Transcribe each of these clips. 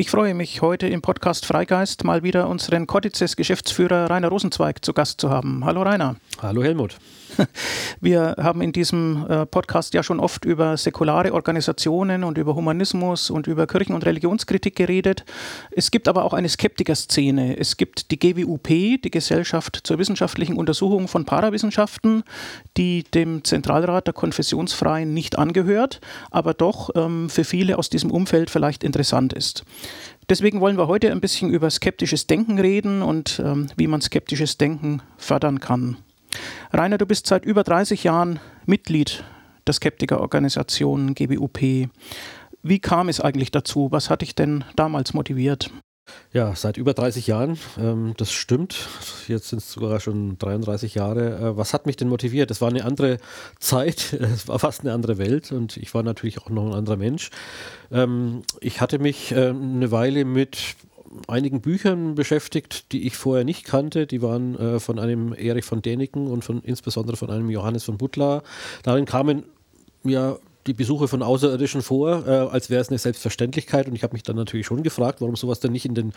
Ich freue mich, heute im Podcast Freigeist mal wieder unseren Codices Geschäftsführer Rainer Rosenzweig zu Gast zu haben. Hallo Rainer. Hallo Helmut. Wir haben in diesem äh, Podcast ja schon oft über säkulare Organisationen und über Humanismus und über Kirchen- und Religionskritik geredet. Es gibt aber auch eine Skeptikerszene. Es gibt die GWUP, die Gesellschaft zur wissenschaftlichen Untersuchung von Parawissenschaften, die dem Zentralrat der Konfessionsfreien nicht angehört, aber doch ähm, für viele aus diesem Umfeld vielleicht interessant ist. Deswegen wollen wir heute ein bisschen über skeptisches Denken reden und ähm, wie man skeptisches Denken fördern kann. Rainer, du bist seit über 30 Jahren Mitglied der Skeptikerorganisation GBUP. Wie kam es eigentlich dazu? Was hat dich denn damals motiviert? Ja, seit über 30 Jahren, ähm, das stimmt. Jetzt sind es sogar schon 33 Jahre. Äh, was hat mich denn motiviert? Es war eine andere Zeit, es war fast eine andere Welt und ich war natürlich auch noch ein anderer Mensch. Ähm, ich hatte mich äh, eine Weile mit einigen Büchern beschäftigt, die ich vorher nicht kannte. Die waren äh, von einem Erich von Däniken und von insbesondere von einem Johannes von Butler. Darin kamen ja die Besuche von Außerirdischen vor, äh, als wäre es eine Selbstverständlichkeit. Und ich habe mich dann natürlich schon gefragt, warum sowas denn nicht in den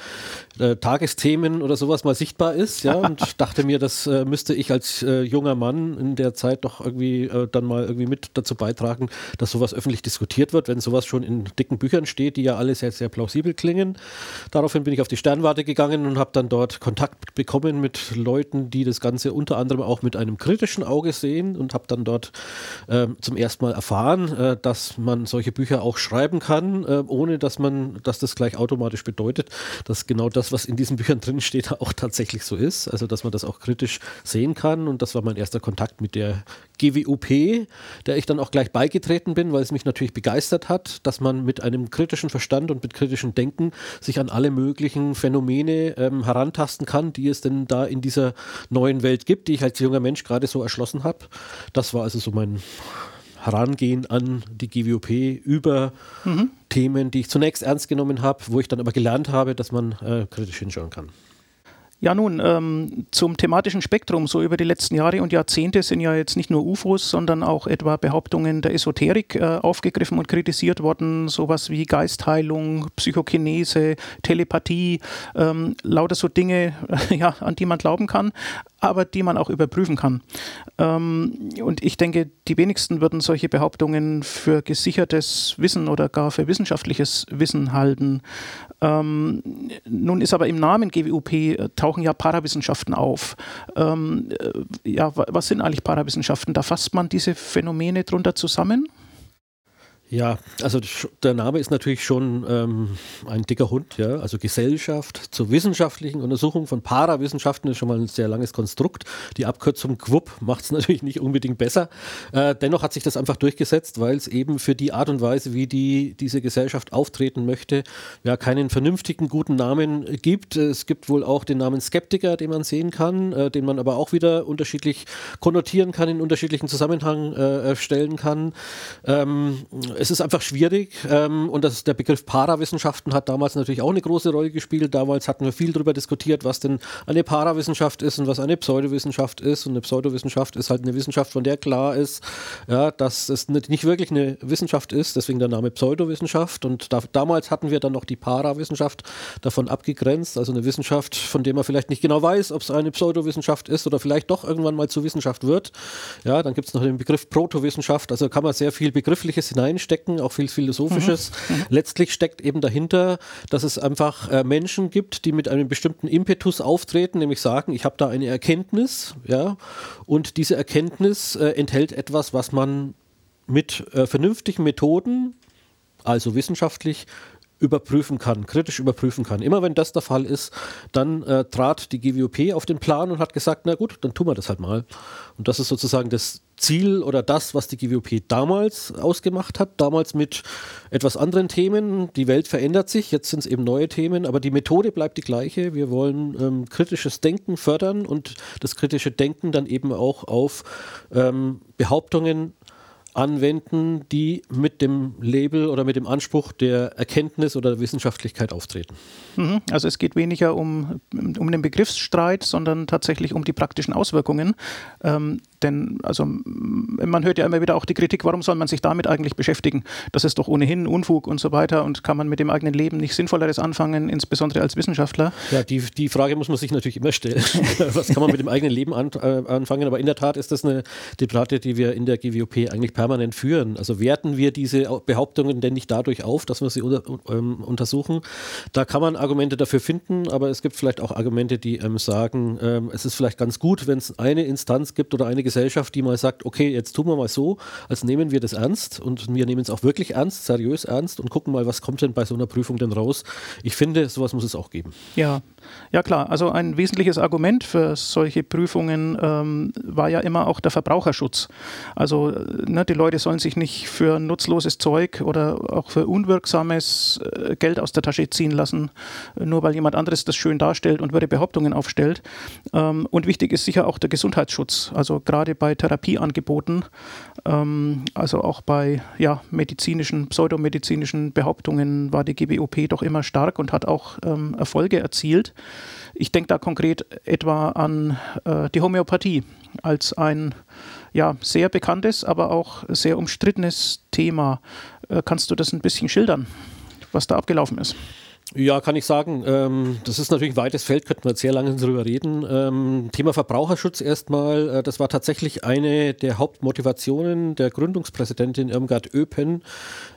äh, Tagesthemen oder sowas mal sichtbar ist. Ja, und dachte mir, das äh, müsste ich als äh, junger Mann in der Zeit doch irgendwie äh, dann mal irgendwie mit dazu beitragen, dass sowas öffentlich diskutiert wird, wenn sowas schon in dicken Büchern steht, die ja alle sehr, sehr plausibel klingen. Daraufhin bin ich auf die Sternwarte gegangen und habe dann dort Kontakt bekommen mit Leuten, die das Ganze unter anderem auch mit einem kritischen Auge sehen und habe dann dort ähm, zum ersten Mal erfahren, äh, dass man solche Bücher auch schreiben kann, äh, ohne dass man, dass das gleich automatisch bedeutet, dass genau das, was in diesen Büchern drin steht, auch tatsächlich so ist. Also dass man das auch kritisch sehen kann. Und das war mein erster Kontakt mit der GWUP, der ich dann auch gleich beigetreten bin, weil es mich natürlich begeistert hat, dass man mit einem kritischen Verstand und mit kritischem Denken sich an alle möglichen Phänomene ähm, herantasten kann, die es denn da in dieser neuen Welt gibt, die ich als junger Mensch gerade so erschlossen habe. Das war also so mein Herangehen an die GWOP über mhm. Themen, die ich zunächst ernst genommen habe, wo ich dann aber gelernt habe, dass man äh, kritisch hinschauen kann. Ja, nun, ähm, zum thematischen Spektrum, so über die letzten Jahre und Jahrzehnte sind ja jetzt nicht nur UFOs, sondern auch etwa Behauptungen der Esoterik äh, aufgegriffen und kritisiert worden, sowas wie Geistheilung, Psychokinese, Telepathie, ähm, lauter so Dinge, ja, an die man glauben kann, aber die man auch überprüfen kann. Ähm, und ich denke, die wenigsten würden solche Behauptungen für gesichertes Wissen oder gar für wissenschaftliches Wissen halten. Ähm, nun ist aber im Namen GWUP äh, tauchen ja Parawissenschaften auf. Ähm, äh, ja, was sind eigentlich Parawissenschaften? Da fasst man diese Phänomene drunter zusammen? Ja, also der Name ist natürlich schon ähm, ein dicker Hund, ja. Also Gesellschaft zur wissenschaftlichen Untersuchung von Parawissenschaften ist schon mal ein sehr langes Konstrukt. Die Abkürzung GWUP macht es natürlich nicht unbedingt besser. Äh, dennoch hat sich das einfach durchgesetzt, weil es eben für die Art und Weise, wie die, diese Gesellschaft auftreten möchte, ja keinen vernünftigen, guten Namen gibt. Es gibt wohl auch den Namen Skeptiker, den man sehen kann, äh, den man aber auch wieder unterschiedlich konnotieren kann, in unterschiedlichen Zusammenhang äh, stellen kann. Ähm, es ist einfach schwierig ähm, und das, der Begriff Parawissenschaften hat damals natürlich auch eine große Rolle gespielt. Damals hatten wir viel darüber diskutiert, was denn eine Parawissenschaft ist und was eine Pseudowissenschaft ist. Und eine Pseudowissenschaft ist halt eine Wissenschaft, von der klar ist, ja, dass es nicht wirklich eine Wissenschaft ist, deswegen der Name Pseudowissenschaft. Und da, damals hatten wir dann noch die Parawissenschaft davon abgegrenzt, also eine Wissenschaft, von der man vielleicht nicht genau weiß, ob es eine Pseudowissenschaft ist oder vielleicht doch irgendwann mal zur Wissenschaft wird. Ja, dann gibt es noch den Begriff Protowissenschaft, also kann man sehr viel Begriffliches hineinstellen stecken, auch viel Philosophisches. Mhm. mhm. Letztlich steckt eben dahinter, dass es einfach äh, Menschen gibt, die mit einem bestimmten Impetus auftreten, nämlich sagen, ich habe da eine Erkenntnis, ja, und diese Erkenntnis äh, enthält etwas, was man mit äh, vernünftigen Methoden, also wissenschaftlich, überprüfen kann, kritisch überprüfen kann. Immer wenn das der Fall ist, dann äh, trat die GWOP auf den Plan und hat gesagt, na gut, dann tun wir das halt mal. Und das ist sozusagen das Ziel oder das, was die GWOP damals ausgemacht hat, damals mit etwas anderen Themen. Die Welt verändert sich, jetzt sind es eben neue Themen, aber die Methode bleibt die gleiche. Wir wollen ähm, kritisches Denken fördern und das kritische Denken dann eben auch auf ähm, Behauptungen anwenden, die mit dem Label oder mit dem Anspruch der Erkenntnis oder der Wissenschaftlichkeit auftreten. Mhm. Also es geht weniger um, um den Begriffsstreit, sondern tatsächlich um die praktischen Auswirkungen. Ähm, denn also man hört ja immer wieder auch die Kritik, warum soll man sich damit eigentlich beschäftigen? Das ist doch ohnehin Unfug und so weiter und kann man mit dem eigenen Leben nicht Sinnvolleres anfangen, insbesondere als Wissenschaftler? Ja, die, die Frage muss man sich natürlich immer stellen. Was kann man mit dem eigenen Leben an, äh, anfangen? Aber in der Tat ist das eine Debatte, die wir in der GWOP eigentlich permanent führen. Also werten wir diese Behauptungen denn nicht dadurch auf, dass wir sie unter, ähm, untersuchen? Da kann man Argumente dafür finden, aber es gibt vielleicht auch Argumente, die ähm, sagen, ähm, es ist vielleicht ganz gut, wenn es eine Instanz gibt oder eine Gesellschaft, die mal sagt, okay, jetzt tun wir mal so, als nehmen wir das ernst und wir nehmen es auch wirklich ernst, seriös ernst und gucken mal, was kommt denn bei so einer Prüfung denn raus. Ich finde, sowas muss es auch geben. Ja, ja klar. Also ein wesentliches Argument für solche Prüfungen ähm, war ja immer auch der Verbraucherschutz. Also ne, die Leute sollen sich nicht für nutzloses Zeug oder auch für unwirksames äh, Geld aus der Tasche ziehen lassen, nur weil jemand anderes das schön darstellt und würde Behauptungen aufstellt. Ähm, und wichtig ist sicher auch der Gesundheitsschutz. Also gerade bei Therapieangeboten, ähm, also auch bei ja, medizinischen, pseudomedizinischen Behauptungen war die GBOP doch immer stark und hat auch ähm, Erfolge erzielt. Ich denke da konkret etwa an äh, die Homöopathie als ein ja, sehr bekanntes, aber auch sehr umstrittenes Thema. Äh, kannst du das ein bisschen schildern, was da abgelaufen ist? Ja, kann ich sagen. Ähm, das ist natürlich ein weites Feld, könnten wir sehr lange darüber reden. Ähm, Thema Verbraucherschutz erstmal. Äh, das war tatsächlich eine der Hauptmotivationen der Gründungspräsidentin Irmgard Öpen,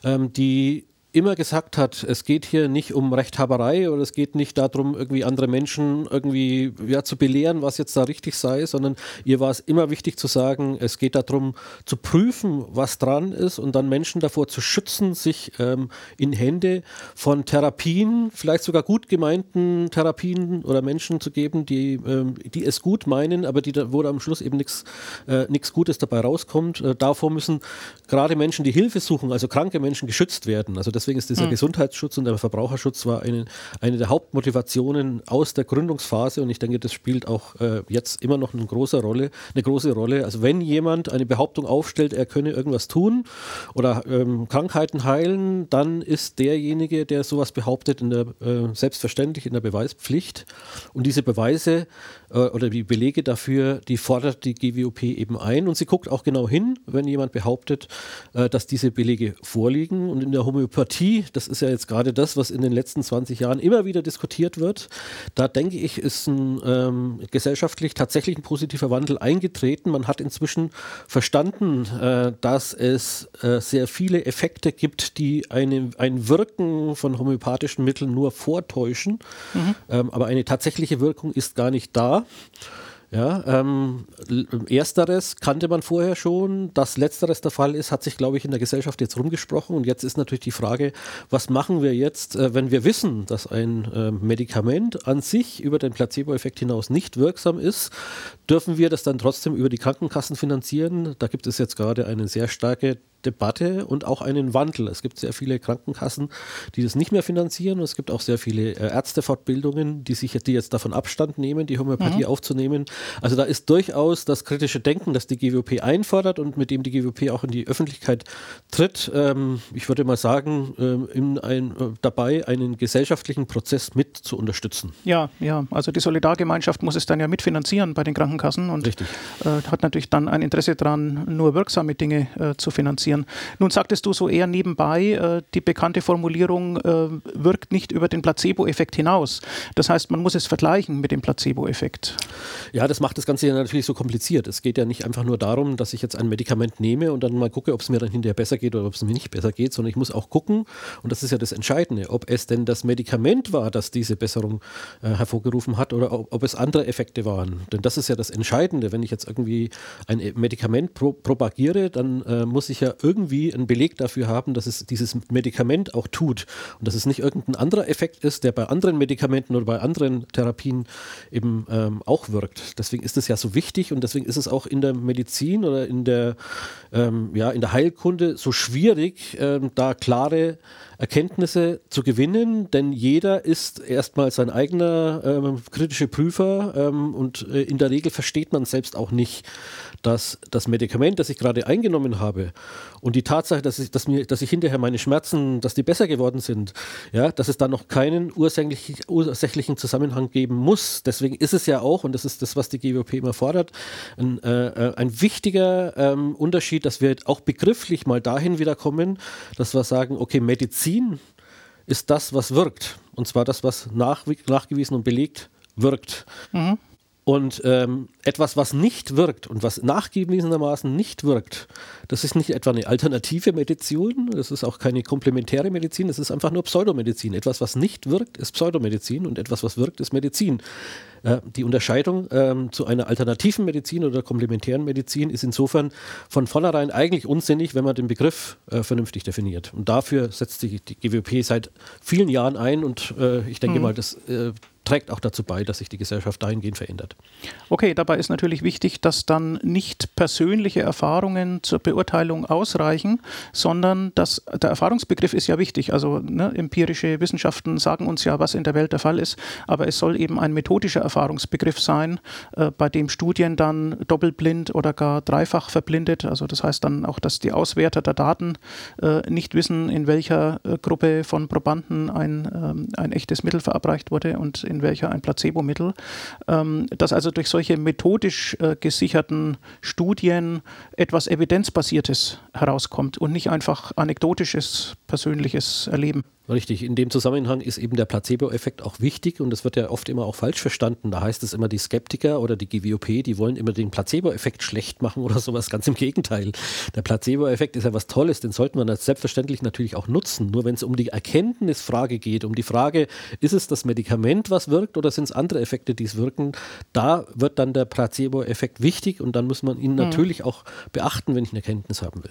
ähm, die immer gesagt hat, es geht hier nicht um Rechthaberei oder es geht nicht darum, irgendwie andere Menschen irgendwie ja, zu belehren, was jetzt da richtig sei, sondern ihr war es immer wichtig zu sagen, es geht darum zu prüfen, was dran ist und dann Menschen davor zu schützen, sich ähm, in Hände von Therapien, vielleicht sogar gut gemeinten Therapien oder Menschen zu geben, die, ähm, die es gut meinen, aber die da, wo da am Schluss eben nichts äh, Gutes dabei rauskommt. Äh, davor müssen gerade Menschen, die Hilfe suchen, also kranke Menschen, geschützt werden. Also das Deswegen ist dieser mhm. Gesundheitsschutz und der Verbraucherschutz war eine, eine der Hauptmotivationen aus der Gründungsphase und ich denke, das spielt auch äh, jetzt immer noch eine große Rolle, eine große Rolle. Also wenn jemand eine Behauptung aufstellt, er könne irgendwas tun oder ähm, Krankheiten heilen, dann ist derjenige, der sowas behauptet, in der, äh, selbstverständlich in der Beweispflicht. Und diese Beweise äh, oder die Belege dafür, die fordert die GWOP eben ein und sie guckt auch genau hin, wenn jemand behauptet, äh, dass diese Belege vorliegen. Und in der Homöopathie, das ist ja jetzt gerade das, was in den letzten 20 Jahren immer wieder diskutiert wird, da denke ich, ist ein ähm, gesellschaftlich tatsächlich ein positiver Wandel eingetreten. Man hat inzwischen verstanden, äh, dass es äh, sehr viele Effekte gibt, die eine, ein Wirken von homöopathischen Mitteln nur vortäuschen. Mhm. Ähm, aber eine tatsächliche Wirkung ist gar nicht da. Ja, ähm, ersteres kannte man vorher schon. Dass letzteres der Fall ist, hat sich, glaube ich, in der Gesellschaft jetzt rumgesprochen. Und jetzt ist natürlich die Frage, was machen wir jetzt, äh, wenn wir wissen, dass ein äh, Medikament an sich über den Placebo-Effekt hinaus nicht wirksam ist? Dürfen wir das dann trotzdem über die Krankenkassen finanzieren? Da gibt es jetzt gerade eine sehr starke Debatte und auch einen Wandel. Es gibt sehr viele Krankenkassen, die das nicht mehr finanzieren es gibt auch sehr viele äh, Ärztefortbildungen, die sich die jetzt davon Abstand nehmen, die Homöopathie mhm. aufzunehmen. Also da ist durchaus das kritische Denken, das die GWP einfordert und mit dem die GWP auch in die Öffentlichkeit tritt. Ähm, ich würde mal sagen, ähm, in ein, äh, dabei einen gesellschaftlichen Prozess mit zu unterstützen. Ja, ja. Also die Solidargemeinschaft muss es dann ja mitfinanzieren bei den Krankenkassen und äh, hat natürlich dann ein Interesse daran, nur wirksame Dinge äh, zu finanzieren passieren. Nun sagtest du so eher nebenbei, äh, die bekannte Formulierung äh, wirkt nicht über den Placebo-Effekt hinaus. Das heißt, man muss es vergleichen mit dem Placebo-Effekt. Ja, das macht das Ganze ja natürlich so kompliziert. Es geht ja nicht einfach nur darum, dass ich jetzt ein Medikament nehme und dann mal gucke, ob es mir dann hinterher besser geht oder ob es mir nicht besser geht, sondern ich muss auch gucken, und das ist ja das Entscheidende, ob es denn das Medikament war, das diese Besserung äh, hervorgerufen hat oder ob, ob, es andere Effekte waren. Denn das ist ja das Entscheidende. Wenn ich jetzt irgendwie ein Medikament pro propagiere, dann äh, muss ich ja irgendwie einen Beleg dafür haben, dass es dieses Medikament auch tut und dass es nicht irgendein anderer Effekt ist, der bei anderen Medikamenten oder bei anderen Therapien eben ähm, auch wirkt. Deswegen ist es ja so wichtig und deswegen ist es auch in der Medizin oder in der, ähm, ja, in der Heilkunde so schwierig, ähm, da klare Erkenntnisse zu gewinnen, denn jeder ist erstmal sein eigener ähm, kritischer Prüfer ähm, und äh, in der Regel versteht man selbst auch nicht, dass das Medikament, das ich gerade eingenommen habe und die Tatsache, dass ich, dass mir, dass ich hinterher meine Schmerzen, dass die besser geworden sind, ja, dass es da noch keinen ursächlich, ursächlichen Zusammenhang geben muss. Deswegen ist es ja auch, und das ist das, was die GWP immer fordert, ein, äh, äh, ein wichtiger ähm, Unterschied, dass wir auch begrifflich mal dahin wieder kommen, dass wir sagen, okay, Medizin ist das, was wirkt. Und zwar das, was nach, nachgewiesen und belegt wirkt. Mhm. Und ähm, etwas, was nicht wirkt und was nachgewiesenermaßen nicht wirkt, das ist nicht etwa eine alternative Medizin, das ist auch keine komplementäre Medizin, das ist einfach nur Pseudomedizin. Etwas, was nicht wirkt, ist Pseudomedizin und etwas, was wirkt, ist Medizin. Äh, die Unterscheidung ähm, zu einer alternativen Medizin oder komplementären Medizin ist insofern von vornherein eigentlich unsinnig, wenn man den Begriff äh, vernünftig definiert. Und dafür setzt sich die GWP seit vielen Jahren ein und äh, ich denke mhm. mal, das äh, trägt auch dazu bei, dass sich die Gesellschaft dahingehend verändert. Okay, dabei ist natürlich wichtig, dass dann nicht persönliche Erfahrungen zur Beurteilung ausreichen, sondern dass der Erfahrungsbegriff ist ja wichtig. Also ne, empirische Wissenschaften sagen uns ja, was in der Welt der Fall ist, aber es soll eben ein methodischer Erfahrungsbegriff sein, äh, bei dem Studien dann doppelblind oder gar dreifach verblindet, also das heißt dann auch, dass die Auswerter der Daten äh, nicht wissen, in welcher äh, Gruppe von Probanden ein, ähm, ein echtes Mittel verabreicht wurde und in welcher ein Placebomittel, ähm, dass also durch solche methodisch äh, gesicherten Studien etwas Evidenzbasiertes herauskommt und nicht einfach anekdotisches, persönliches Erleben. Richtig, in dem Zusammenhang ist eben der Placebo-Effekt auch wichtig und das wird ja oft immer auch falsch verstanden. Da heißt es immer, die Skeptiker oder die GWOP, die wollen immer den Placebo-Effekt schlecht machen oder sowas. Ganz im Gegenteil. Der Placebo-Effekt ist ja was Tolles, den sollte man selbstverständlich natürlich auch nutzen. Nur wenn es um die Erkenntnisfrage geht, um die Frage, ist es das Medikament, was wirkt oder sind es andere Effekte, die es wirken, da wird dann der Placebo-Effekt wichtig und dann muss man ihn mhm. natürlich auch beachten, wenn ich eine Erkenntnis haben will.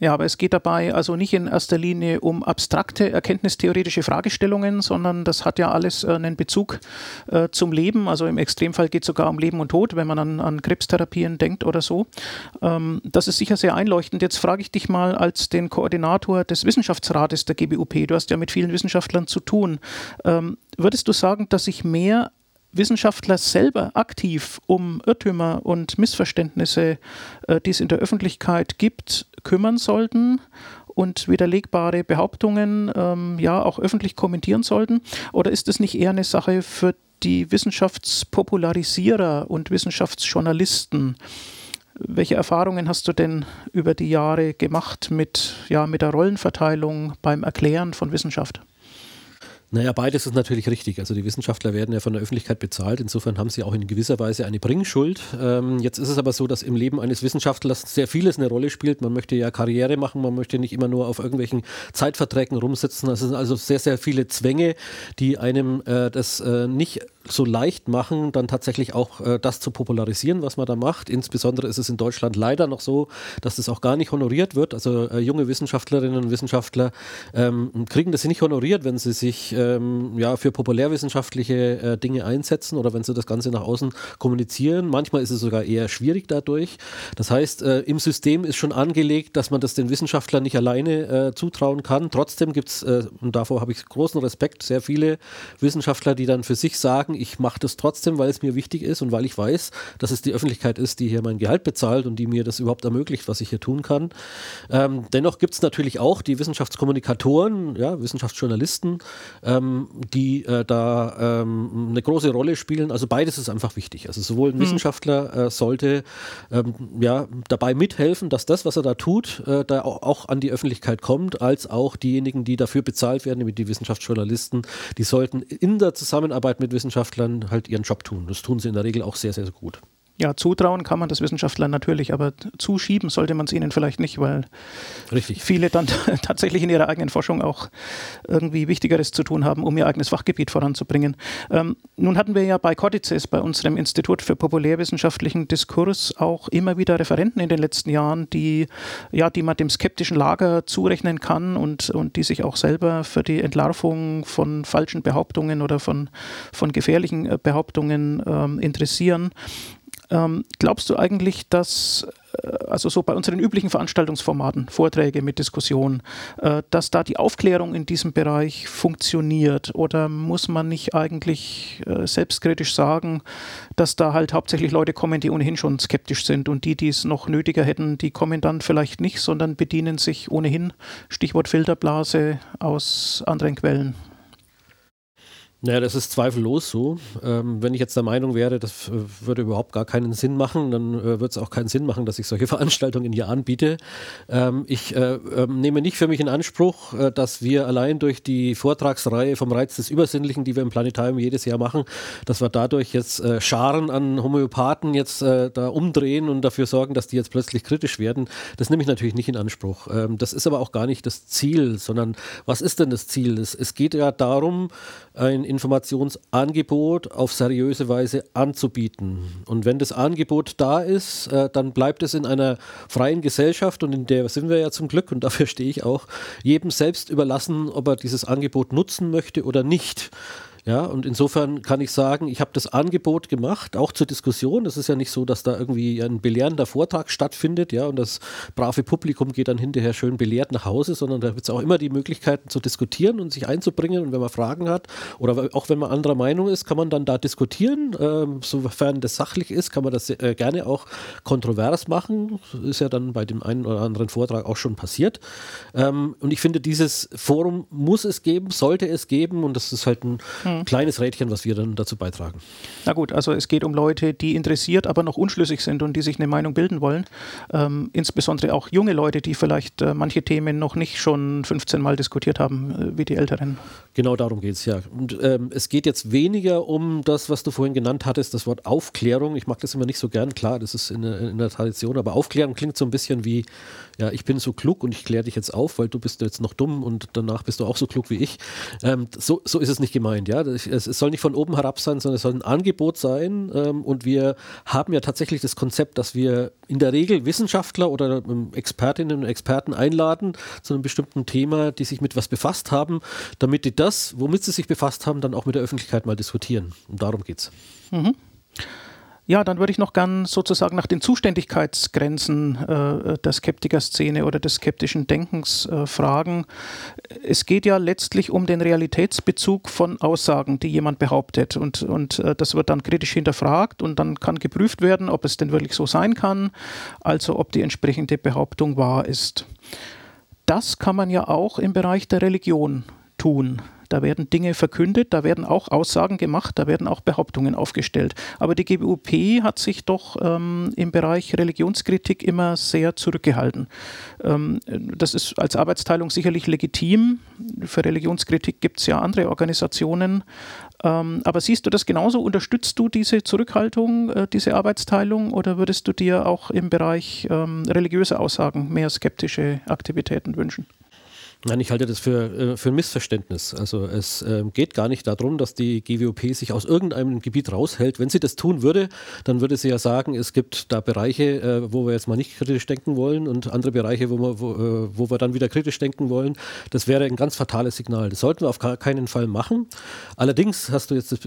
Ja, aber es geht dabei also nicht in erster Linie um abstrakte erkenntnistheoretische Fragestellungen, sondern das hat ja alles äh, einen Bezug äh, zum Leben. Also im Extremfall geht es sogar um Leben und Tod, wenn man an, an Krebstherapien denkt oder so. Ähm, das ist sicher sehr einleuchtend. Jetzt frage ich dich mal als den Koordinator des Wissenschaftsrates der GBUP. Du hast ja mit vielen Wissenschaftlern zu tun. Ähm, würdest du sagen, dass sich mehr Wissenschaftler selber aktiv um Irrtümer und Missverständnisse, äh, die es in der Öffentlichkeit gibt, kümmern sollten und widerlegbare Behauptungen ähm, ja auch öffentlich kommentieren sollten? Oder ist es nicht eher eine Sache für die Wissenschaftspopularisierer und Wissenschaftsjournalisten? Welche Erfahrungen hast du denn über die Jahre gemacht mit, ja, mit der Rollenverteilung beim Erklären von Wissenschaft? Naja, beides ist natürlich richtig. Also die Wissenschaftler werden ja von der Öffentlichkeit bezahlt. Insofern haben sie auch in gewisser Weise eine Bringschuld. Ähm, jetzt ist es aber so, dass im Leben eines Wissenschaftlers sehr vieles eine Rolle spielt. Man möchte ja Karriere machen, man möchte nicht immer nur auf irgendwelchen Zeitverträgen rumsitzen. Es sind also sehr, sehr viele Zwänge, die einem äh, das äh, nicht so leicht machen, dann tatsächlich auch äh, das zu popularisieren, was man da macht. Insbesondere ist es in Deutschland leider noch so, dass das auch gar nicht honoriert wird. Also äh, junge Wissenschaftlerinnen und Wissenschaftler ähm, kriegen das nicht honoriert, wenn sie sich ähm, ja, für populärwissenschaftliche äh, Dinge einsetzen oder wenn sie das Ganze nach außen kommunizieren. Manchmal ist es sogar eher schwierig dadurch. Das heißt, äh, im System ist schon angelegt, dass man das den Wissenschaftlern nicht alleine äh, zutrauen kann. Trotzdem gibt es, äh, und davor habe ich großen Respekt, sehr viele Wissenschaftler, die dann für sich sagen, sagen, ich mache das trotzdem, weil es mir wichtig ist und weil ich weiß, dass es die Öffentlichkeit ist, die hier mein Gehalt bezahlt und die mir das überhaupt ermöglicht, was ich hier tun kann. Ähm, dennoch gibt es natürlich auch die Wissenschaftskommunikatoren, ja, Wissenschaftsjournalisten, ähm, die äh, da ähm, eine große Rolle spielen. Also beides ist einfach wichtig. Also sowohl ein hm. Wissenschaftler äh, sollte ähm, ja, dabei mithelfen, dass das, was er da tut, äh, da auch, auch an die Öffentlichkeit kommt, als auch diejenigen, die dafür bezahlt werden, nämlich die Wissenschaftsjournalisten, die sollten in der Zusammenarbeit mit Wissenschaftlern Wissenschaftlern halt ihren Job tun. Das tun sie in der Regel auch sehr, sehr gut. Ja, zutrauen kann man das Wissenschaftlern natürlich, aber zuschieben sollte man es ihnen vielleicht nicht, weil Richtig. viele dann tatsächlich in ihrer eigenen Forschung auch irgendwie Wichtigeres zu tun haben, um ihr eigenes Fachgebiet voranzubringen. Ähm, nun hatten wir ja bei Codices, bei unserem Institut für populärwissenschaftlichen Diskurs, auch immer wieder Referenten in den letzten Jahren, die, ja, die man dem skeptischen Lager zurechnen kann und, und die sich auch selber für die Entlarvung von falschen Behauptungen oder von, von gefährlichen äh, Behauptungen ähm, interessieren. Ähm, glaubst du eigentlich, dass äh, also so bei unseren üblichen Veranstaltungsformaten, Vorträge mit Diskussion, äh, dass da die Aufklärung in diesem Bereich funktioniert? Oder muss man nicht eigentlich äh, selbstkritisch sagen, dass da halt hauptsächlich Leute kommen, die ohnehin schon skeptisch sind und die, die es noch nötiger hätten, die kommen dann vielleicht nicht, sondern bedienen sich ohnehin, Stichwort Filterblase, aus anderen Quellen? Naja, das ist zweifellos so. Ähm, wenn ich jetzt der Meinung wäre, das äh, würde überhaupt gar keinen Sinn machen, dann äh, würde es auch keinen Sinn machen, dass ich solche Veranstaltungen hier anbiete. Ähm, ich äh, äh, nehme nicht für mich in Anspruch, äh, dass wir allein durch die Vortragsreihe vom Reiz des Übersinnlichen, die wir im Planetarium jedes Jahr machen, dass wir dadurch jetzt äh, Scharen an Homöopathen jetzt da umdrehen und dafür sorgen, dass die jetzt plötzlich kritisch werden. Das nehme ich natürlich nicht in Anspruch. Ähm, das ist aber auch gar nicht das Ziel, sondern was ist denn das Ziel? Es, es geht ja darum, ein Informationsangebot auf seriöse Weise anzubieten. Und wenn das Angebot da ist, äh, dann bleibt es in einer freien Gesellschaft und in der sind wir ja zum Glück und dafür stehe ich auch, jedem selbst überlassen, ob er dieses Angebot nutzen möchte oder nicht. Ja, und insofern kann ich sagen, ich habe das Angebot gemacht, auch zur Diskussion. Es ist ja nicht so, dass da irgendwie ein belehrender Vortrag stattfindet, ja, und das brave Publikum geht dann hinterher schön belehrt nach Hause, sondern da wird es auch immer die Möglichkeiten zu diskutieren und sich einzubringen. Und wenn man Fragen hat oder auch wenn man anderer Meinung ist, kann man dann da diskutieren. Ähm, sofern das sachlich ist, kann man das äh, gerne auch kontrovers machen. Ist ja dann bei dem einen oder anderen Vortrag auch schon passiert. Ähm, und ich finde, dieses Forum muss es geben, sollte es geben und das ist halt ein hm ein kleines Rädchen, was wir dann dazu beitragen. Na gut, also es geht um Leute, die interessiert, aber noch unschlüssig sind und die sich eine Meinung bilden wollen. Ähm, insbesondere auch junge Leute, die vielleicht äh, manche Themen noch nicht schon 15 Mal diskutiert haben, äh, wie die Älteren. Genau darum geht es ja. Und ähm, es geht jetzt weniger um das, was du vorhin genannt hattest, das Wort Aufklärung. Ich mag das immer nicht so gern, klar, das ist in der, in der Tradition, aber Aufklärung klingt so ein bisschen wie, ja, ich bin so klug und ich kläre dich jetzt auf, weil du bist jetzt noch dumm und danach bist du auch so klug wie ich. Ähm, so, so ist es nicht gemeint, ja. Es, soll nicht von oben herab sein, sondern es soll ein Angebot sein. Ähm, und wir haben ja tatsächlich das Konzept, dass wir in der Regel Wissenschaftler oder ähm, Expertinnen und Experten einladen zu einem bestimmten Thema, die sich mit was befasst haben, damit die das, womit sie sich befasst haben, dann auch mit der Öffentlichkeit mal diskutieren. Und darum geht es. Mhm. Ja, dann würde ich noch gern sozusagen nach den Zuständigkeitsgrenzen äh, der Skeptikerszene oder des skeptischen Denkens äh, fragen. Es geht ja letztlich um den Realitätsbezug von Aussagen, die jemand behauptet. Und, und äh, das wird dann kritisch hinterfragt und dann kann geprüft werden, ob es denn wirklich so sein kann, also ob die entsprechende Behauptung wahr ist. Das kann man ja auch im Bereich der Religion tun. Da werden Dinge verkündet, da werden auch Aussagen gemacht, da werden auch Behauptungen aufgestellt. Aber die GWUP hat sich doch ähm, im Bereich Religionskritik immer sehr zurückgehalten. Ähm, das ist als Arbeitsteilung sicherlich legitim. Für Religionskritik gibt es ja andere Organisationen. Ähm, aber siehst du das genauso? Unterstützt du diese Zurückhaltung, äh, diese Arbeitsteilung oder würdest du dir auch im Bereich ähm, religiöser Aussagen mehr skeptische Aktivitäten wünschen? Nein, ich halte das für, äh, für ein Missverständnis. Also es äh, geht gar nicht darum, dass die GWOP sich aus irgendeinem Gebiet raushält. Wenn sie das tun würde, dann würde sie ja sagen, es gibt da Bereiche, äh, wo wir jetzt mal nicht kritisch denken wollen und andere Bereiche, wo wir, wo, äh, wo wir dann wieder kritisch denken wollen. Das wäre ein ganz fatales Signal. Das sollten wir auf keinen Fall machen. Allerdings hast du jetzt das,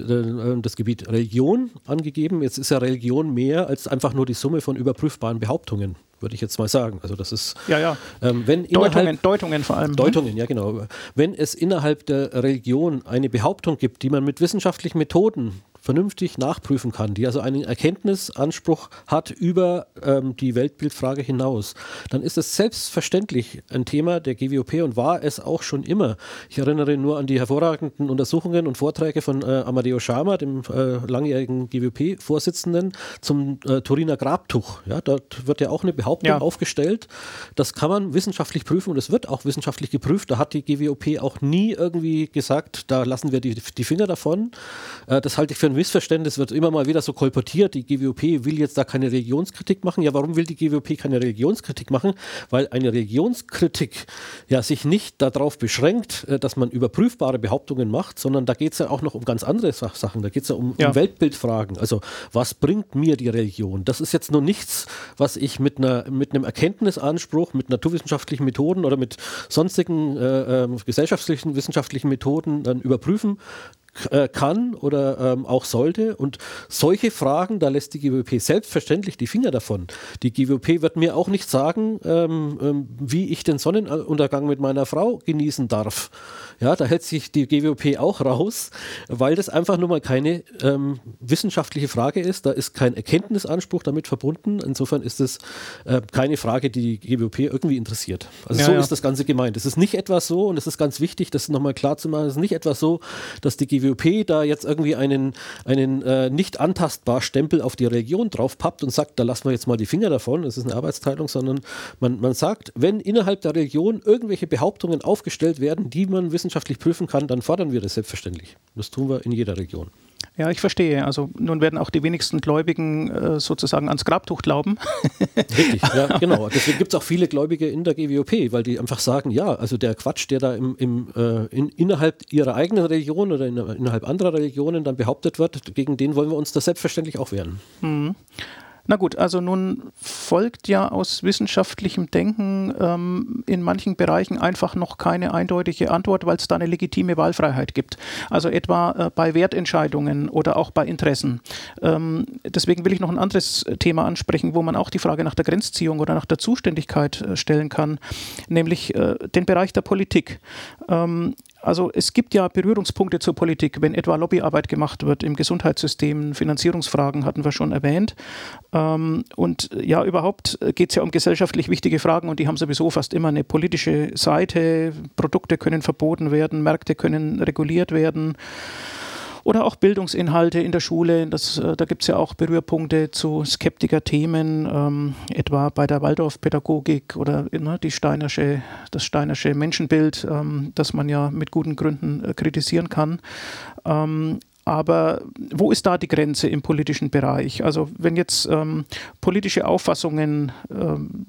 das Gebiet Religion angegeben. Jetzt ist ja Religion mehr als einfach nur die Summe von überprüfbaren Behauptungen würde ich jetzt mal sagen. Also das ist, ja, ja. Ähm, wenn Deutungen, Deutungen vor allem. Ne? Deutungen, ja genau. Wenn es innerhalb der Religion eine Behauptung gibt, die man mit wissenschaftlichen Methoden vernünftig nachprüfen kann, die also einen Erkenntnisanspruch hat über ähm, die Weltbildfrage hinaus, dann ist es selbstverständlich ein Thema der GWOP und war es auch schon immer. Ich erinnere nur an die hervorragenden Untersuchungen und Vorträge von äh, Amadeo Schama, dem äh, langjährigen GWOP-Vorsitzenden, zum äh, Turiner Grabtuch. Ja, dort wird ja auch eine Behauptung ja. aufgestellt. Das kann man wissenschaftlich prüfen und es wird auch wissenschaftlich geprüft. Da hat die GWOP auch nie irgendwie gesagt, da lassen wir die, die Finger davon. Äh, das halte ich für ein Missverständnis wird immer mal wieder so kolportiert, die GWOP will jetzt da keine Religionskritik machen. Ja, warum will die GWOP keine Religionskritik machen? Weil eine Religionskritik ja sich nicht darauf beschränkt, äh, dass man überprüfbare Behauptungen macht, sondern da geht es ja auch noch um ganz andere Sachen. Da geht es ja um, ja um Weltbildfragen. Also, was bringt mir die Religion? Das ist jetzt nur nichts, was ich mit, einer, mit einem Erkenntnisanspruch, mit naturwissenschaftlichen Methoden oder mit sonstigen äh, äh, gesellschaftlichen, wissenschaftlichen Methoden dann überprüfen kann oder ähm, auch sollte. Und solche Fragen, da lässt die GWP selbstverständlich die Finger davon. Die GWP wird mir auch nicht sagen, ähm, ähm, wie ich den Sonnenuntergang mit meiner Frau genießen darf. Ja, da hält sich die GWP auch raus, weil das einfach nur mal keine ähm, wissenschaftliche Frage ist. Da ist kein Erkenntnisanspruch damit verbunden. Insofern ist es äh, keine Frage, die die GWP irgendwie interessiert. Also ja, so ja. ist das Ganze gemeint. Es ist nicht etwas so, und es ist ganz wichtig, das nochmal klar zu machen, es ist nicht etwas so, dass die GWP da jetzt irgendwie einen, einen äh, nicht antastbar Stempel auf die Religion draufpappt und sagt, da lassen wir jetzt mal die Finger davon, das ist eine Arbeitsteilung, sondern man, man sagt, wenn innerhalb der Religion irgendwelche Behauptungen aufgestellt werden, die man wissenschaftlich prüfen kann, dann fordern wir das selbstverständlich. Das tun wir in jeder Region. Ja, ich verstehe. Also nun werden auch die wenigsten Gläubigen äh, sozusagen ans Grabtuch glauben. Richtig, ja, genau. Deswegen gibt es auch viele Gläubige in der GWOP, weil die einfach sagen, ja, also der Quatsch, der da im, im, äh, in, innerhalb ihrer eigenen Religion oder in, innerhalb anderer Religionen dann behauptet wird, gegen den wollen wir uns das selbstverständlich auch wehren. Mhm. Na gut, also nun folgt ja aus wissenschaftlichem Denken ähm, in manchen Bereichen einfach noch keine eindeutige Antwort, weil es da eine legitime Wahlfreiheit gibt. Also etwa äh, bei Wertentscheidungen oder auch bei Interessen. Ähm, deswegen will ich noch ein anderes Thema ansprechen, wo man auch die Frage nach der Grenzziehung oder nach der Zuständigkeit äh, stellen kann, nämlich äh, den Bereich der Politik. Ähm, also es gibt ja Berührungspunkte zur Politik, wenn etwa Lobbyarbeit gemacht wird im Gesundheitssystem, Finanzierungsfragen hatten wir schon erwähnt. Ähm, und ja, überhaupt geht es ja um gesellschaftlich wichtige Fragen und die haben sowieso fast immer eine politische Seite. Produkte können verboten werden, Märkte können reguliert werden. Oder auch Bildungsinhalte in der Schule. Das, äh, da gibt es ja auch Berührpunkte zu Skeptiker-Themen, ähm, etwa bei der Waldorfpädagogik oder ne, die Steinersche, das Steinersche Menschenbild, ähm, das man ja mit guten Gründen äh, kritisieren kann. Ähm, aber wo ist da die Grenze im politischen Bereich? Also wenn jetzt ähm, politische Auffassungen ähm,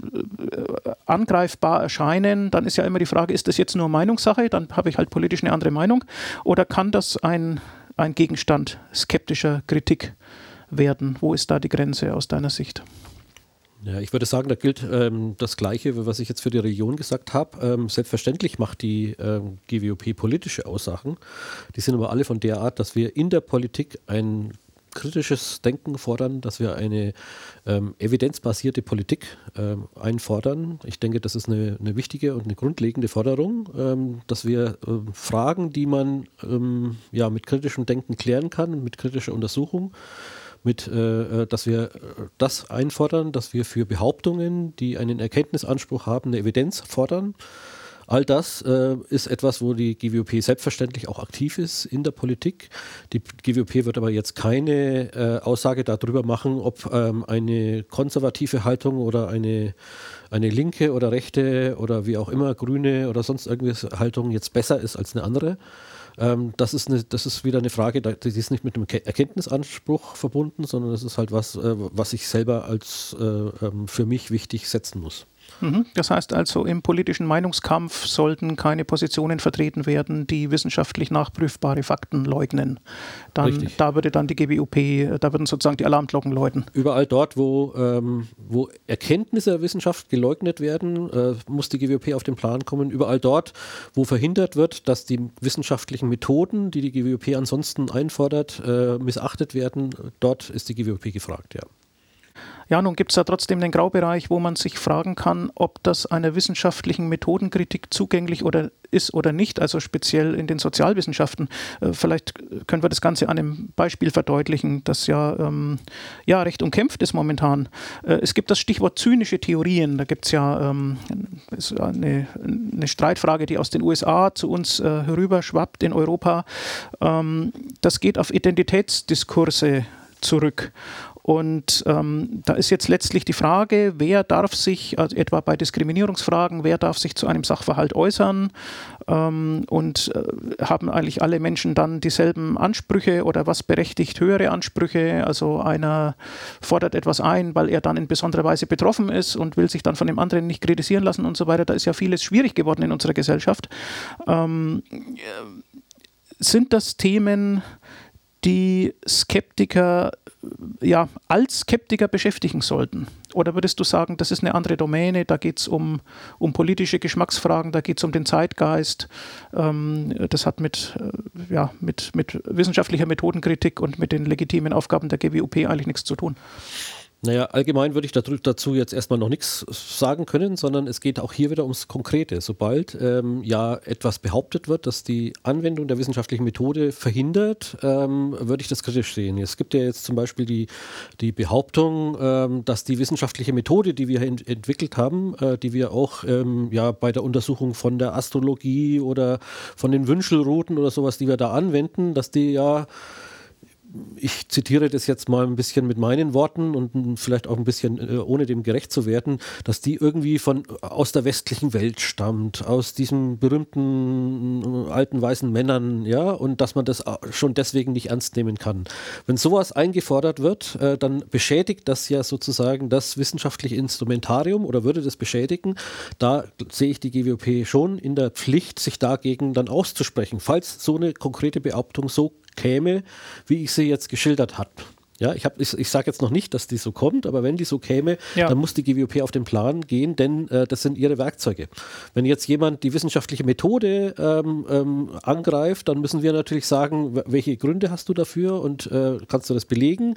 äh, angreifbar erscheinen, dann ist ja immer die Frage, ist das jetzt nur Meinungssache? Dann habe ich halt politisch eine andere Meinung. Oder kann das ein ein Gegenstand skeptischer Kritik werden? Wo ist da die Grenze aus deiner Sicht? Ja, ich würde sagen, da gilt ähm, das Gleiche, was ich jetzt für die Region gesagt habe. Ähm, selbstverständlich macht die ähm, GWOP politische Aussagen. Die sind aber alle von der Art, dass wir in der Politik ein kritisches Denken fordern, dass wir eine ähm, evidenzbasierte Politik ähm, einfordern. Ich denke, das ist eine, eine, wichtige und eine grundlegende Forderung, ähm, dass wir ähm, Fragen, die man ähm, ja, mit kritischem Denken klären kann, mit kritischer Untersuchung, mit, äh, äh dass wir äh, das einfordern, dass wir für Behauptungen, die einen Erkenntnisanspruch haben, eine Evidenz fordern. All das äh, ist etwas, wo die GWOP selbstverständlich auch aktiv ist in der Politik. Die GWOP wird aber jetzt keine äh, Aussage darüber machen, ob ähm, eine konservative Haltung oder eine, eine linke oder rechte oder wie auch immer grüne oder sonst irgendwas Haltung jetzt besser ist als eine andere ähm, das, ist eine, das ist wieder eine Frage, die ist nicht mit einem Erkenntnisanspruch verbunden, sondern das ist halt was, äh, was ich selber als äh, ähm, für mich wichtig setzen muss. Mhm. Das heißt also, im politischen Meinungskampf sollten keine Positionen vertreten werden, die wissenschaftlich nachprüfbare Fakten leugnen. Dann, Richtig. Da würde dann die GBUP, da würden sozusagen die Alarmglocken läuten. Überall dort, wo, ähm, wo Erkenntnisse der Wissenschaft geleugnet werden, äh, muss die GWP auf den Plan kommen. Überall dort, wo verhindert wird, dass die wissenschaftlichen Methoden, die die GWP ansonsten einfordert, äh, missachtet werden, dort ist die GWP gefragt, ja. Ja, nun gibt es da trotzdem den Graubereich, wo man sich fragen kann, ob das einer wissenschaftlichen Methodenkritik zugänglich oder ist oder nicht, also speziell in den Sozialwissenschaften. Äh, vielleicht können wir das Ganze an einem Beispiel verdeutlichen, das ja, ähm, ja recht umkämpft ist momentan. Äh, es gibt das Stichwort zynische Theorien. Da gibt es ja ähm, eine, eine, Streitfrage, die aus den USA zu uns äh, herüberschwappt in Europa. Ähm, das geht auf Identitätsdiskurse zurück. Und ähm, da ist jetzt letztlich die Frage, wer darf sich, also etwa bei Diskriminierungsfragen, wer darf sich zu einem Sachverhalt äußern ähm, und äh, haben eigentlich alle Menschen dann dieselben Ansprüche oder was berechtigt höhere Ansprüche? Also einer fordert etwas ein, weil er dann in besonderer Weise betroffen ist und will sich dann von dem anderen nicht kritisieren lassen und so weiter. Da ist ja vieles schwierig geworden in unserer Gesellschaft. Ähm, sind das Themen, die Skeptiker ja, als Skeptiker beschäftigen sollten? Oder würdest du sagen, das ist eine andere Domäne, da geht es um, um politische Geschmacksfragen, da geht es um den Zeitgeist, ähm, das hat mit, äh, ja, mit, mit wissenschaftlicher Methodenkritik und mit den legitimen Aufgaben der GWUP eigentlich nichts zu tun? Naja, allgemein würde ich dazu jetzt erstmal noch nichts sagen können, sondern es geht auch hier wieder ums Konkrete. Sobald ähm, ja etwas behauptet wird, das die Anwendung der wissenschaftlichen Methode verhindert, ähm, würde ich das kritisch sehen. Es gibt ja jetzt zum Beispiel die, die Behauptung, ähm, dass die wissenschaftliche Methode, die wir ent entwickelt haben, äh, die wir auch ähm, ja, bei der Untersuchung von der Astrologie oder von den Wünschelrouten oder sowas, die wir da anwenden, dass die ja ich zitiere das jetzt mal ein bisschen mit meinen Worten und vielleicht auch ein bisschen äh, ohne dem gerecht zu werden, dass die irgendwie von aus der westlichen Welt stammt, aus diesen berühmten äh, alten weißen Männern, ja, und dass man das schon deswegen nicht ernst nehmen kann. Wenn sowas eingefordert wird, äh, dann beschädigt das ja sozusagen das wissenschaftliche Instrumentarium oder würde das beschädigen. Da sehe ich die GWP schon in der Pflicht, sich dagegen dann auszusprechen, falls so eine konkrete Behauptung so käme, wie ich sie jetzt geschildert habe. Ja, ich, ich, ich sage jetzt noch nicht, dass die so kommt, aber wenn die so käme, ja. dann muss die GWOP auf den Plan gehen, denn äh, das sind ihre Werkzeuge. Wenn jetzt jemand die wissenschaftliche Methode ähm, ähm, angreift, dann müssen wir natürlich sagen, welche Gründe hast du dafür und äh, kannst du das belegen?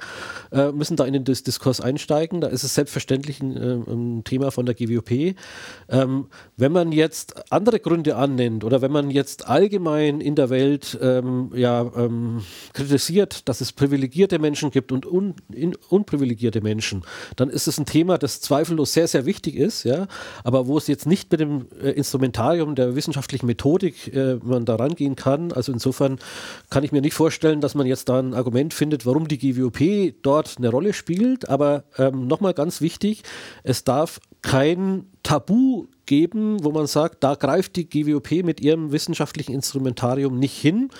Äh, müssen da in den Dis Diskurs einsteigen. Da ist es selbstverständlich ein, äh, ein Thema von der GWOP. Ähm, wenn man jetzt andere Gründe annennt oder wenn man jetzt allgemein in der Welt ähm, ja, ähm, kritisiert, dass es privilegierte Menschen gibt, und un, in, unprivilegierte Menschen, dann ist es ein Thema, das zweifellos sehr, sehr wichtig ist, ja, aber wo es jetzt nicht mit dem äh, Instrumentarium der wissenschaftlichen Methodik äh, man da rangehen kann. Also insofern kann ich mir nicht vorstellen, dass man jetzt da ein Argument findet, warum die GWOP dort eine Rolle spielt. Aber ähm, nochmal ganz wichtig, es darf kein Tabu geben, wo man sagt, da greift die GWOP mit ihrem wissenschaftlichen Instrumentarium nicht hin.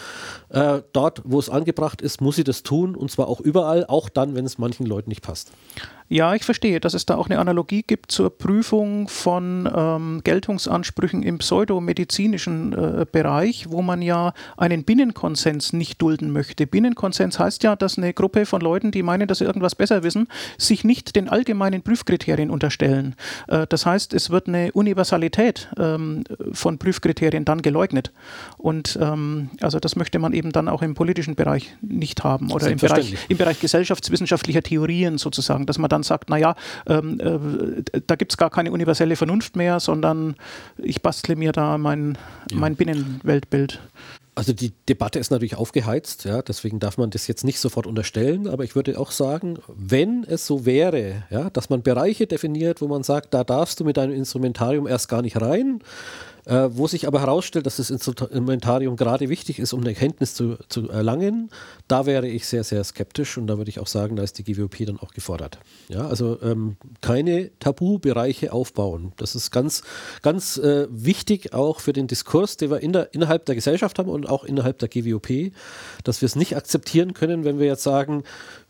Äh, dort, wo es angebracht ist, muss sie das tun und zwar auch überall, auch dann, wenn es manchen Leuten nicht passt. Ja, ich verstehe, dass es da auch eine Analogie gibt zur Prüfung von ähm, Geltungsansprüchen im pseudomedizinischen äh, Bereich, wo man ja einen Binnenkonsens nicht dulden möchte. Binnenkonsens heißt ja, dass eine Gruppe von Leuten, die meinen, dass sie irgendwas besser wissen, sich nicht den allgemeinen Prüfkriterien unterstellen. Äh, das heißt, es wird eine Universalität ähm, von Prüfkriterien dann geleugnet. Und ähm, also das möchte man eben dann auch im politischen Bereich nicht haben oder im Bereich, im Bereich gesellschaftswissenschaftlicher Theorien sozusagen, dass man dann sagt, naja, ähm, äh, da gibt es gar keine universelle Vernunft mehr, sondern ich bastle mir da mein, ja. mein Binnenweltbild. Also die Debatte ist natürlich aufgeheizt, ja, deswegen darf man das jetzt nicht sofort unterstellen, aber ich würde auch sagen, wenn es so wäre, ja, dass man Bereiche definiert, wo man sagt, da darfst du mit deinem Instrumentarium erst gar nicht rein, äh, wo sich aber herausstellt, dass das Instrumentarium gerade wichtig ist, um eine Erkenntnis zu, zu erlangen, da wäre ich sehr, sehr skeptisch und da würde ich auch sagen, da ist die GWP dann auch gefordert. Ja, also ähm, keine Tabubereiche aufbauen. Das ist ganz, ganz äh, wichtig auch für den Diskurs, den wir in der, innerhalb der Gesellschaft haben und auch innerhalb der GWOP, dass wir es nicht akzeptieren können, wenn wir jetzt sagen,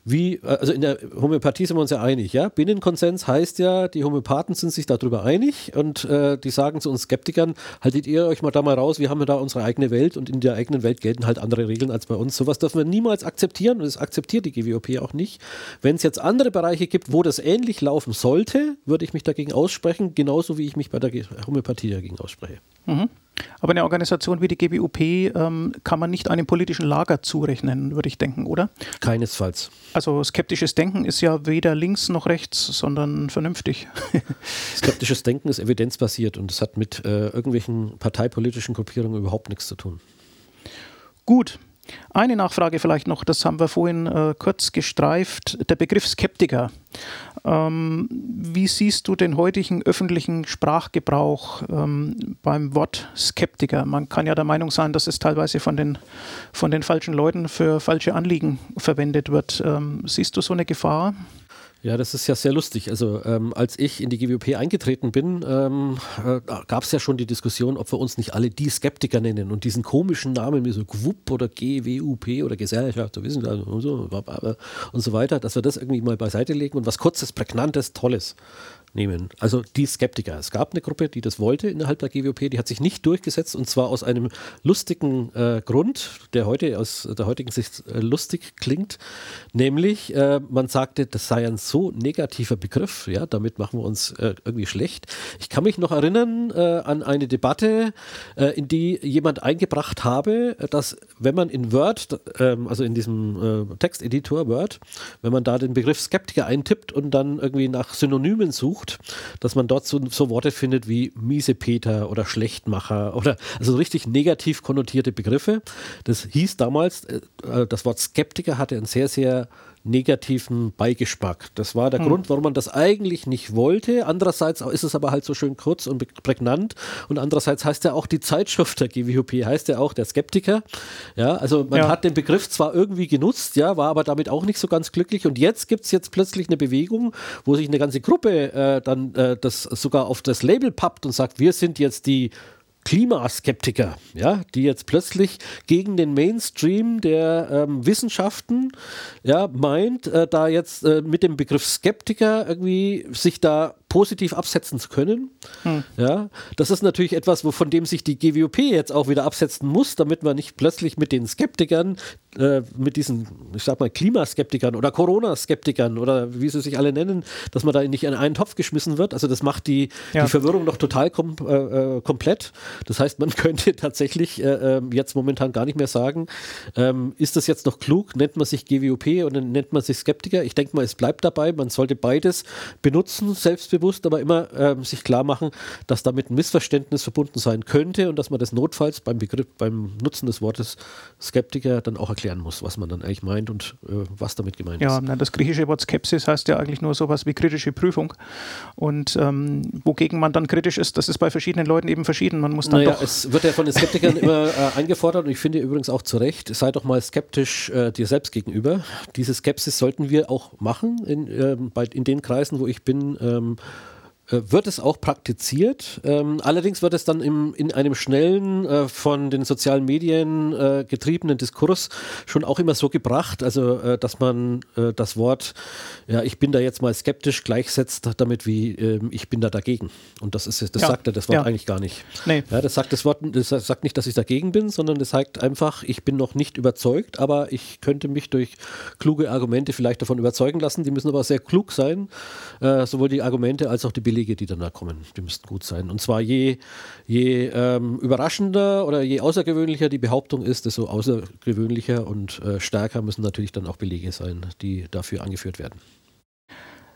wie, äh, also in der Homöopathie sind wir uns ja einig, ja. Binnenkonsens heißt ja, die Homöopathen sind sich darüber einig und äh, die sagen zu uns Skeptikern, haltet ihr euch mal da mal raus, wir haben ja da unsere eigene Welt und in der eigenen Welt gelten halt andere Regeln als bei uns. Sowas dürfen wir niemals akzeptieren und das akzeptiert die GWOP auch nicht. Wenn es jetzt andere Bereiche gibt, wo das ähnlich laufen sollte, würde ich mich dagegen aussprechen, genauso wie ich mich bei der Homöopathie dagegen ausspreche. Mhm. Aber eine Organisation wie die GBUP ähm, kann man nicht einem politischen Lager zurechnen, würde ich denken, oder? Keinesfalls. Also skeptisches Denken ist ja weder links noch rechts, sondern vernünftig. Skeptisches Denken ist evidenzbasiert und es hat mit äh, irgendwelchen parteipolitischen Gruppierungen überhaupt nichts zu tun. Gut, eine Nachfrage vielleicht noch, das haben wir vorhin äh, kurz gestreift, der Begriff Skeptiker. Ähm, wie siehst du den heutigen öffentlichen Sprachgebrauch ähm, beim Wort Skeptiker? Man kann ja der Meinung sein, dass es teilweise von den, von den falschen Leuten für falsche Anliegen verwendet wird. Ähm, siehst du so eine Gefahr? Ja, das ist ja sehr lustig. Also ähm, als ich in die GWP eingetreten bin, ähm, äh, gab es ja schon die Diskussion, ob wir uns nicht alle die Skeptiker nennen und diesen komischen Namen wie so GWUP oder GWUP oder Gesellschaft und so, und so weiter, dass wir das irgendwie mal beiseite legen und was Kurzes, Prägnantes, Tolles nehmen. Also die Skeptiker. Es gab eine Gruppe, die das wollte innerhalb der GWP, die hat sich nicht durchgesetzt und zwar aus einem lustigen äh, Grund, der heute aus der heutigen Sicht äh, lustig klingt, nämlich äh, man sagte, das sei ein so negativer Begriff, ja, damit machen wir uns äh, irgendwie schlecht. Ich kann mich noch erinnern äh, an eine Debatte, äh, in die jemand eingebracht habe, dass wenn man in Word, ähm, also in diesem Texteditor Word, wenn man da den Begriff Skeptiker eintippt und dann irgendwie nach Synonymen sucht, sucht, dass man dort so, so Worte findet wie Miesepeter oder Schlechtmacher oder also richtig negativ konnotierte Begriffe. Das hieß damals, äh, äh das Wort Skeptiker hatte ein sehr, sehr negativen Beigeschmack. Das war der hm. Grund, warum man das eigentlich nicht wollte. Andererseits ist es aber halt so schön kurz und prägnant. Und andererseits heißt ja auch die Zeitschrift der GWP, heißt ja auch der Skeptiker. Ja, also man ja. hat den Begriff zwar irgendwie genutzt, ja, war aber damit auch nicht so ganz glücklich. Und jetzt gibt es jetzt plötzlich eine Bewegung, wo sich eine ganze Gruppe äh, dann äh, das sogar auf das Label pappt und sagt, wir sind jetzt die Klimaskeptiker, ja, die jetzt plötzlich gegen den Mainstream der ähm, Wissenschaften ja, meint, äh, da jetzt äh, mit dem Begriff Skeptiker irgendwie sich da positiv absetzen zu können. Hm. Ja, das ist natürlich etwas, von dem sich die GWOP jetzt auch wieder absetzen muss, damit man nicht plötzlich mit den Skeptikern, äh, mit diesen, ich sag mal, Klimaskeptikern oder Corona-Skeptikern oder wie sie sich alle nennen, dass man da nicht in einen Topf geschmissen wird. Also das macht die, ja. die Verwirrung doch total kom äh, äh komplett. Das heißt, man könnte tatsächlich äh, ähm, jetzt momentan gar nicht mehr sagen, ähm, ist das jetzt noch klug? Nennt man sich GWOP oder nennt man sich Skeptiker? Ich denke mal, es bleibt dabei. Man sollte beides benutzen, selbstbewusst bewusst, aber immer ähm, sich klar machen, dass damit ein Missverständnis verbunden sein könnte und dass man das notfalls beim Begriff, beim Nutzen des Wortes Skeptiker dann auch erklären muss, was man dann eigentlich meint und äh, was damit gemeint ja, ist. Ja, das griechische Wort Skepsis heißt ja eigentlich nur sowas wie kritische Prüfung. Und ähm, wogegen man dann kritisch ist, das ist bei verschiedenen Leuten eben verschieden. Man muss dann naja, doch es wird ja von den Skeptikern immer äh, eingefordert und ich finde übrigens auch zu Recht, sei doch mal skeptisch äh, dir selbst gegenüber. Diese Skepsis sollten wir auch machen in, ähm, bei, in den Kreisen, wo ich bin. Ähm, äh, wird es auch praktiziert. Ähm, allerdings wird es dann im, in einem schnellen, äh, von den sozialen Medien äh, getriebenen Diskurs schon auch immer so gebracht, also äh, dass man äh, das Wort, ja, ich bin da jetzt mal skeptisch gleichsetzt damit wie ähm, ich bin da dagegen. Und das ist das ja. sagt er das Wort ja. eigentlich gar nicht. Nee. Ja, das sagt das Wort, das sagt nicht, dass ich dagegen bin, sondern das sagt einfach, ich bin noch nicht überzeugt, aber ich könnte mich durch kluge Argumente vielleicht davon überzeugen lassen. Die müssen aber sehr klug sein, äh, sowohl die Argumente als auch die Belege Belege, die danach kommen, die müssten gut sein. Und zwar je, je ähm, überraschender oder je außergewöhnlicher die Behauptung ist, desto außergewöhnlicher und äh, stärker müssen natürlich dann auch Belege sein, die dafür angeführt werden.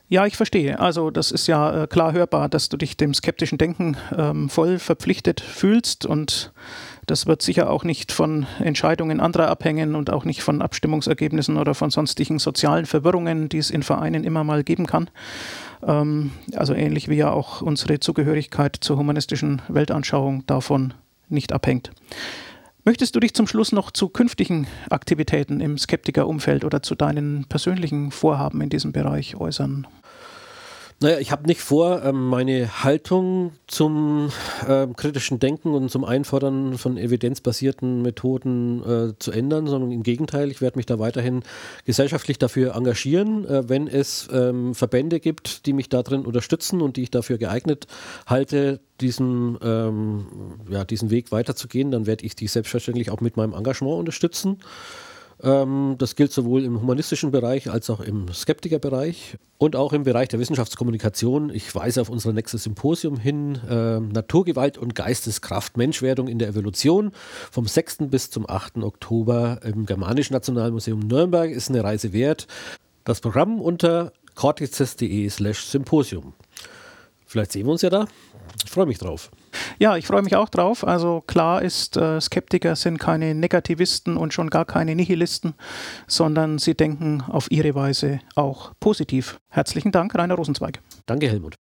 Ja, ich verstehe. Also das ist ja äh, klar hörbar, dass du dich dem skeptischen Denken ähm, voll verpflichtet fühlst und das wird sicher auch nicht von Entscheidungen anderer abhängen und auch nicht von Abstimmungsergebnissen oder von sonstigen sozialen Verwirrungen, die es in Vereinen immer mal geben kann. Ähm, also ähnlich wie ja auch unsere Zugehörigkeit zur humanistischen Weltanschauung davon nicht abhängt. Möchtest du dich zum Schluss noch zu künftigen Aktivitäten im Skeptikerumfeld oder zu deinen persönlichen Vorhaben in diesem Bereich äußern? Naja, ich habe nicht vor, ähm, meine Haltung zum äh, kritischen Denken und zum Einfordern von evidenzbasierten Methoden äh, zu ändern, sondern im Gegenteil, ich werde mich da weiterhin gesellschaftlich dafür engagieren. Äh, wenn es ähm, Verbände gibt, die mich darin unterstützen und die ich dafür geeignet halte, diesen, ähm, ja, diesen Weg weiterzugehen, dann werde ich die selbstverständlich auch mit meinem Engagement unterstützen. Ähm, das gilt sowohl im humanistischen Bereich als auch im Skeptikerbereich und auch im Bereich der Wissenschaftskommunikation. Ich weise auf unser nächstes Symposium hin, äh, Naturgewalt und Geisteskraft, Menschwerdung in der Evolution vom 6. bis zum 8. Oktober im Germanischen Nationalmuseum Nürnberg ist eine Reise wert. Das Programm unter cortices.de slash Symposium. Vielleicht sehen wir uns ja da. Ich freue mich drauf. Ja, ich freue mich auch drauf. Also klar ist, äh, Skeptiker sind keine Negativisten und schon gar keine Nihilisten, sondern sie denken auf ihre Weise auch positiv. Herzlichen Dank, Rainer Rosenzweig. Danke, Helmut.